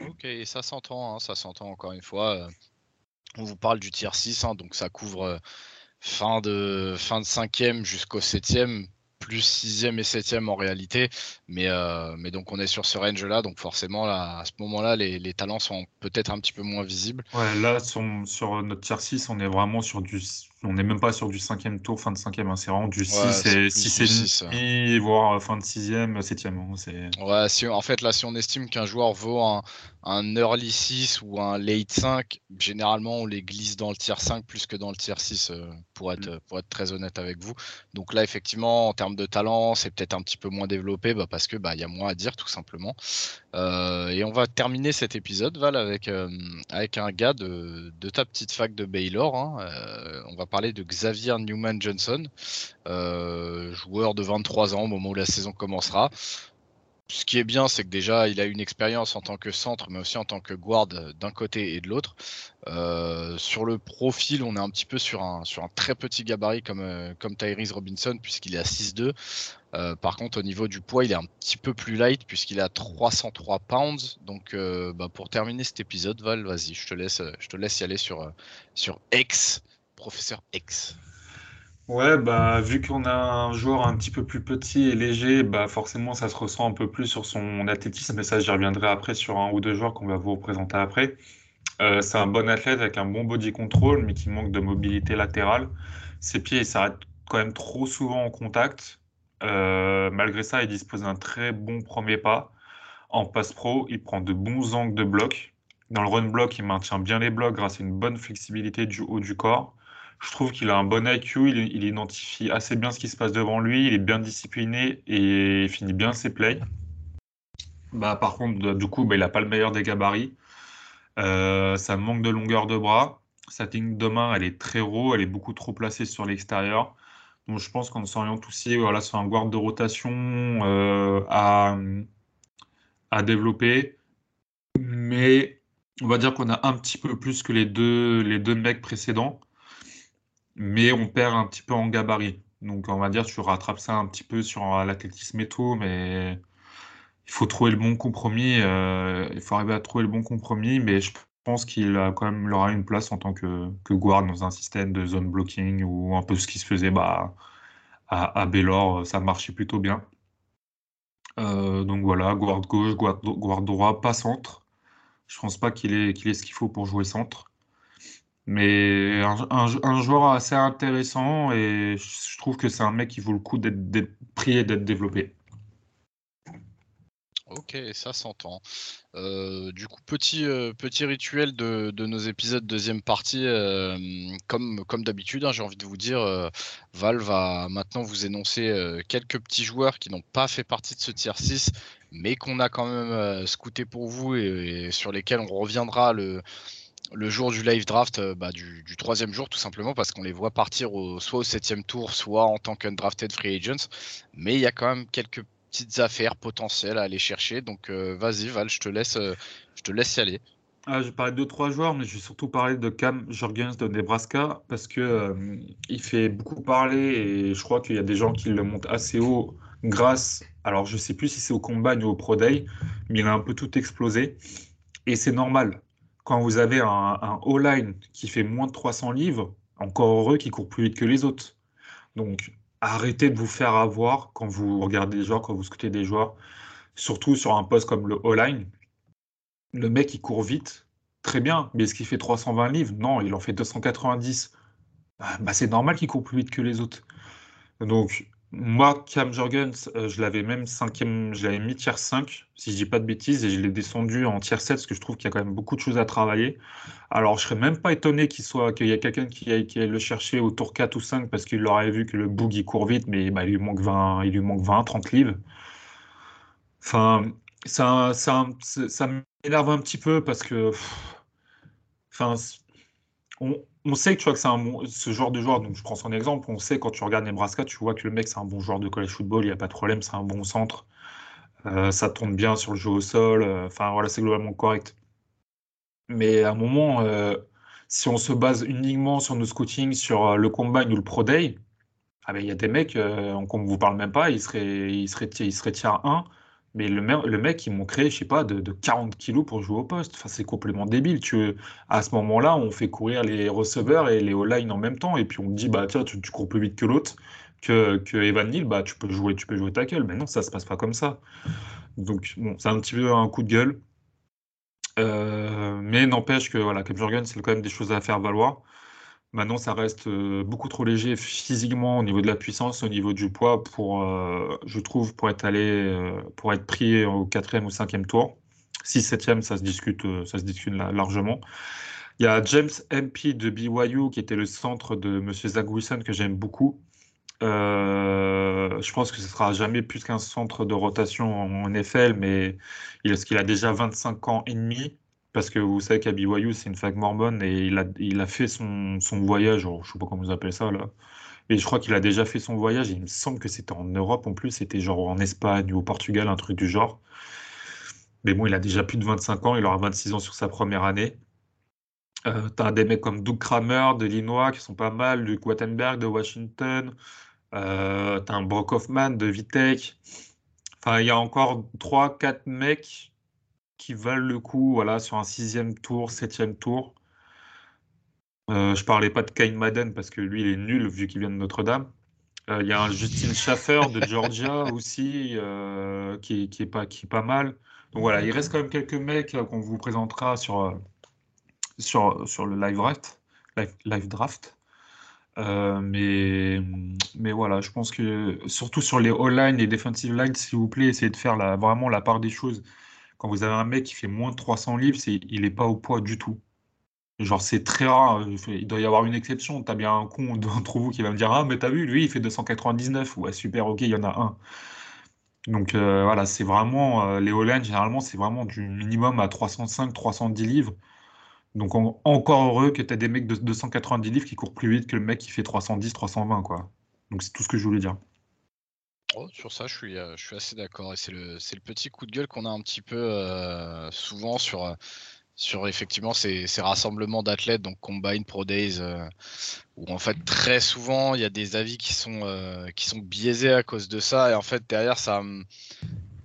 Ok, ça s'entend, hein, ça s'entend encore une fois. On vous parle du tier 6, hein, donc ça couvre fin de fin de cinquième jusqu'au septième plus sixième et septième en réalité. Mais, euh, mais donc on est sur ce range-là, donc forcément là, à ce moment-là, les, talents sont peut-être un petit peu moins visibles. Ouais, là sur, sur notre tier 6, on est vraiment sur du on n'est même pas sur du cinquième tour, fin de cinquième, hein. c'est vraiment du 6 et 6 et voire fin de sixième, septième. Hein. Ouais, si, en fait, là, si on estime qu'un joueur vaut un, un, early 6 ou un late 5, généralement, on les glisse dans le tier 5 plus que dans le tier 6, euh, pour, être, mm. pour être très honnête avec vous. Donc là, effectivement, en termes de talent, c'est peut-être un petit peu moins développé bah, parce qu'il bah, y a moins à dire, tout simplement. Euh, et on va terminer cet épisode, Val, avec, euh, avec un gars de, de, ta petite fac de Baylor. Hein. on va parler de Xavier Newman Johnson, euh, joueur de 23 ans au moment où la saison commencera. Ce qui est bien, c'est que déjà, il a une expérience en tant que centre, mais aussi en tant que guard d'un côté et de l'autre. Euh, sur le profil, on est un petit peu sur un, très petit gabarit comme, euh, Tyrese Robinson, puisqu'il est à 6'2. par contre, au niveau du poids, il est un petit peu plus light, puisqu'il à 303 pounds. Donc, bah, pour terminer cet épisode, Val, vas-y, je te laisse, y aller sur X professeur X Ouais, bah, vu qu'on a un joueur un petit peu plus petit et léger, bah, forcément, ça se ressent un peu plus sur son athlétisme, mais ça, j'y reviendrai après sur un ou deux joueurs qu'on va vous représenter après. Euh, c'est un bon athlète avec un bon body control, mais qui manque de mobilité latérale. Ses pieds, s'arrêtent quand même trop souvent en contact. Euh, malgré ça, il dispose d'un très bon premier pas. En passe pro, il prend de bons angles de bloc. Dans le run block, il maintient bien les blocs grâce à une bonne flexibilité du haut du corps. Je trouve qu'il a un bon IQ, il, identifie assez bien ce qui se passe devant lui, il est bien discipliné et finit bien ses plays. Bah, par contre, du coup, bah, il n'a pas le meilleur des gabarits. Euh, ça manque de longueur de bras. Sa ligne de main, elle est très raw, elle est beaucoup trop placée sur l'extérieur. Donc je pense qu'on s'oriente aussi voilà, sur un guard de rotation euh, à, à développer. Mais on va dire qu'on a un petit peu plus que les deux, les deux mecs précédents mais on perd un petit peu en gabarit. Donc on va dire tu rattrapes ça un petit peu sur l'athlétisme et tout, mais il faut trouver le bon compromis. Euh, il faut arriver à trouver le bon compromis, mais je pense qu'il a quand même aura une place en tant que, que guard dans un système de zone blocking ou un peu ce qui se faisait bah, à, à Baylor, ça marchait plutôt bien. Euh, donc voilà, guard gauche, guard, droit, pas centre. Je pense pas qu'il ait, qu'il ait ce qu'il faut pour jouer centre. Mais un, joueur assez intéressant et je trouve que c'est un mec qui vaut le coup d'être pris et d'être développé. Ok, ça s'entend. Euh, du coup, petit, euh, petit rituel de, nos épisodes deuxième partie. Euh, comme comme d'habitude, hein, j'ai envie de vous dire, Val va maintenant vous énoncer quelques petits joueurs qui n'ont pas fait partie de ce tier 6, mais qu'on a quand même scouté pour vous et sur lesquels on reviendra le, le jour du live draft, euh, bah, du, troisième jour, tout simplement, parce qu'on les voit partir soit au septième tour, soit en tant qu'undrafted free agents. Mais il y a quand même quelques petites affaires potentielles à aller chercher. Donc euh, vas-y, Val, je te laisse, euh, je te laisse y aller. Ah, je vais parler de trois joueurs, mais je vais surtout parler de Cam Jorgens de Nebraska parce que il fait beaucoup parler et je crois qu'il y a des gens qui le montent assez haut grâce. Alors, je sais plus si c'est au combat ou au Pro Day, mais il a un peu tout explosé et c'est normal quand vous avez un, un O-line qui fait moins de 300 livres, encore heureux qu'il court plus vite que les autres. Donc, arrêtez de vous faire avoir quand vous regardez des joueurs, quand vous scrutez des joueurs, surtout sur un poste comme le O-line. Le mec, il court vite, très bien, mais est-ce qu'il fait 320 livres? Non, il en fait 290. Ah, bah, c'est normal qu'il court plus vite que les autres. Donc, moi, Cam Jorgens, euh, je l'avais même cinquième, je l'avais mis tier 5, si je dis pas de bêtises, et je l'ai descendu en tier 7 parce que je trouve qu'il y a quand même beaucoup de choses à travailler. Alors, je serais même pas étonné qu'il soit, qu'il y ait quelqu'un qui aille, le chercher au tour 4 ou 5 parce qu'il aurait vu que le bug il court vite, mais bah, il lui manque 20, il lui manque 20, 30 livres. Enfin, ça, ça, ça m'énerve un petit peu parce que, enfin, on, sait que tu vois que c'est un ce genre de joueur. Donc je prends son exemple. On sait quand tu regardes Nebraska, tu vois que le mec c'est un bon joueur de college football. Il n'y a pas de problème, c'est un bon centre. Euh, ça tourne bien sur le jeu au sol. Euh, enfin voilà, c'est globalement correct. Mais à un moment, euh, si on se base uniquement sur nos scootings, sur le combine ou le pro day, ah ben, il y a des mecs, on ne vous parle même pas, ils seraient, ils seraient tiers 1 mais le, mec, ils m'ont créé, je sais pas, de, 40 kilos pour jouer au poste. Enfin, c'est complètement débile. Tu, à ce moment-là, on fait courir les receveurs et les O-line en même temps. Et puis on me dit, bah tiens, tu, cours plus vite que l'autre, que, que, Evan Neal, bah tu peux jouer, tu peux jouer. Mais non, ça se passe pas comme ça. Donc bon, c'est un petit peu un coup de gueule. Euh, mais n'empêche que voilà, Cap Jorgen, c'est quand même des choses à faire valoir. Maintenant, ça reste euh, beaucoup trop léger physiquement au niveau de la puissance, au niveau du poids, pour, euh, je trouve, pour être allé, euh, pour être pris au quatrième ou cinquième tour. 6 septième, ça se discute, ça se discute largement. Il y a James MP de BYU qui était le centre de Monsieur Zach Wilson que j'aime beaucoup. je pense que ce sera jamais plus qu'un centre de rotation en NFL, mais il, qu'il a déjà 25 ans et demi parce que vous savez qu'à BYU, c'est une fac mormone et il a, il a fait son, son voyage, je ne sais pas comment vous appelez ça là, mais je crois qu'il a déjà fait son voyage. il me semble que c'était en Europe en plus, c'était genre en Espagne ou au Portugal, un truc du genre. Mais bon, il a déjà plus de 25 ans, il aura 26 ans sur sa première année. Euh, t'as des mecs comme Doug Kramer de l'Illinois qui sont pas mal, Luke Wattenberg de Washington. Euh, t'as un Brock Hoffman de Vitek. Enfin, il y a encore 3-4 mecs qui valent le coup voilà, sur un sixième tour, septième tour. Euh, je parlais pas de Kyle Madden parce que lui, il est nul vu qu'il vient de Notre-Dame. Euh, il y a un Justin Schaffer de Georgia aussi euh, qui, qui, est pas, qui est pas mal. Donc voilà, il reste quand même quelques mecs qu'on vous présentera sur, sur, sur le live draft. Live, draft. mais, mais voilà, je pense que surtout sur les all-line et defensive line, s'il vous plaît, essayez de faire la, vraiment la part des choses. Quand vous avez un mec qui fait moins de 300 livres, il n'est pas au poids du tout. Genre, c'est très rare. Euh, il doit y avoir une exception. Tu as bien un con d'entre vous qui va me dire Ah, mais t'as vu, lui, il fait 299. Ouais, super, ok, il y en a un. Donc euh, voilà, c'est vraiment. Euh, les Hollands, généralement, c'est vraiment du minimum à 305, 310 livres. Donc encore heureux que tu as des mecs de 290 livres qui courent plus vite que le mec qui fait 310, 320, quoi. Donc c'est tout ce que je voulais dire. Oh, sur ça, je suis, euh, je suis assez d'accord. Et c'est le, le petit coup de gueule qu'on a un petit peu euh, souvent sur, euh, sur effectivement ces, ces rassemblements d'athlètes, donc Combine Pro Days, où en fait très souvent il y a des avis qui sont, qui sont biaisés à cause de ça. Et en fait derrière ça,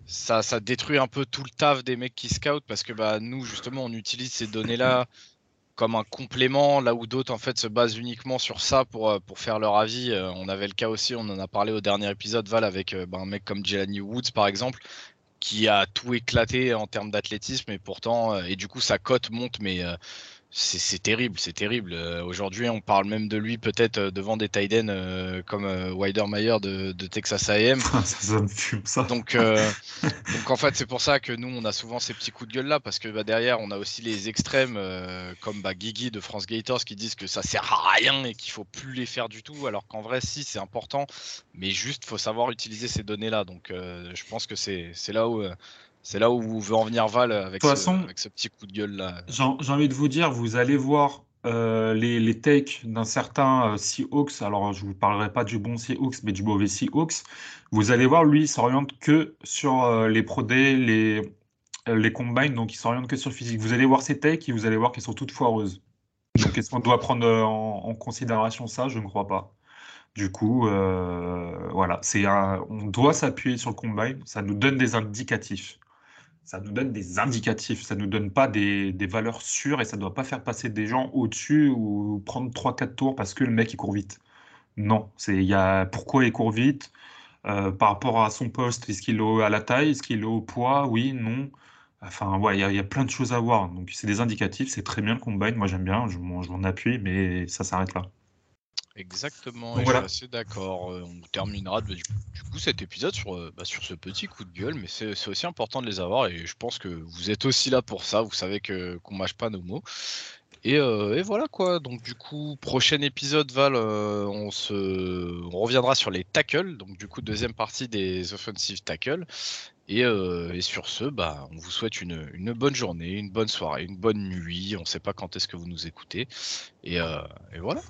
ça, ça détruit un peu tout le taf des mecs qui scoutent parce que bah, nous justement on utilise ces données-là comme un complément, là où d'autres en fait se basent uniquement sur ça pour, euh, faire leur avis. Euh, on avait le cas aussi, on en a parlé au dernier épisode, Val, avec euh, ben, un mec comme Jelani Woods par exemple, qui a tout éclaté en termes d'athlétisme et pourtant, et du coup sa cote monte, mais c'est terrible, c'est terrible. Euh, aujourd'hui, on parle même de lui peut-être euh, devant des Tiden euh, comme Widermeyer de, de, Texas A&M. ça, me fume ça. Donc, donc en fait, c'est pour ça que nous, on a souvent ces petits coups de gueule là, parce que bah, derrière, on a aussi les extrêmes comme bah, Guigui de France Gators qui disent que ça sert à rien et qu'il faut plus les faire du tout, alors qu'en vrai, si, c'est important, mais juste, faut savoir utiliser ces données là. Donc, je pense que c'est là où c'est là où veut en venir Val avec, ce, petit coup de gueule là. J'ai envie de vous dire, vous allez voir euh, les, les, takes d'un certain euh, Seahawks. Alors, je ne vous parlerai pas du bon Seahawks, mais du mauvais Seahawks. Vous allez voir, lui, il s'oriente que sur euh, les Pro les, les combines, donc il s'oriente que sur le physique. Vous allez voir ces takes et vous allez voir qu'elles sont toutes foireuses. Donc, est-ce qu'on doit prendre en, considération ça? Je ne crois pas. Du coup, voilà, c'est on doit s'appuyer sur le combine. Ça nous donne des indicatifs ça nous donne des indicatifs, ça ne nous donne pas des, valeurs sûres et ça ne doit pas faire passer des gens au-dessus ou prendre 3-4 tours parce que le mec il court vite. Non, c'est y a pourquoi il court vite? Euh, par rapport à son poste, est-ce qu'il est à la taille, est-ce qu'il est au poids, oui, non. Enfin, ouais, il y, a plein de choses à voir. Donc, c'est des indicatifs, c'est très bien le combine. Moi, j'aime bien, je m'en appuie, mais ça s'arrête là. Exactement, et je suis assez d'accord. Euh, on terminera du, coup cet épisode sur, euh, bah, sur ce petit coup de gueule, mais c'est aussi important de les avoir et je pense que vous êtes aussi là pour ça. Vous savez que qu'on mâche pas nos mots. Et, euh, et, voilà quoi. Donc du coup, prochain épisode Val, on se, on reviendra sur les tackles. Donc du coup, deuxième partie des offensive tackles. Et, et, sur ce, bah, on vous souhaite une, une, bonne journée, une bonne soirée, une bonne nuit. On ne sait pas quand est-ce que vous nous écoutez. Et, et voilà.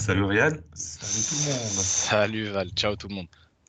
Salut Riyad. Salut tout le monde. Salut Val. Ciao tout le monde.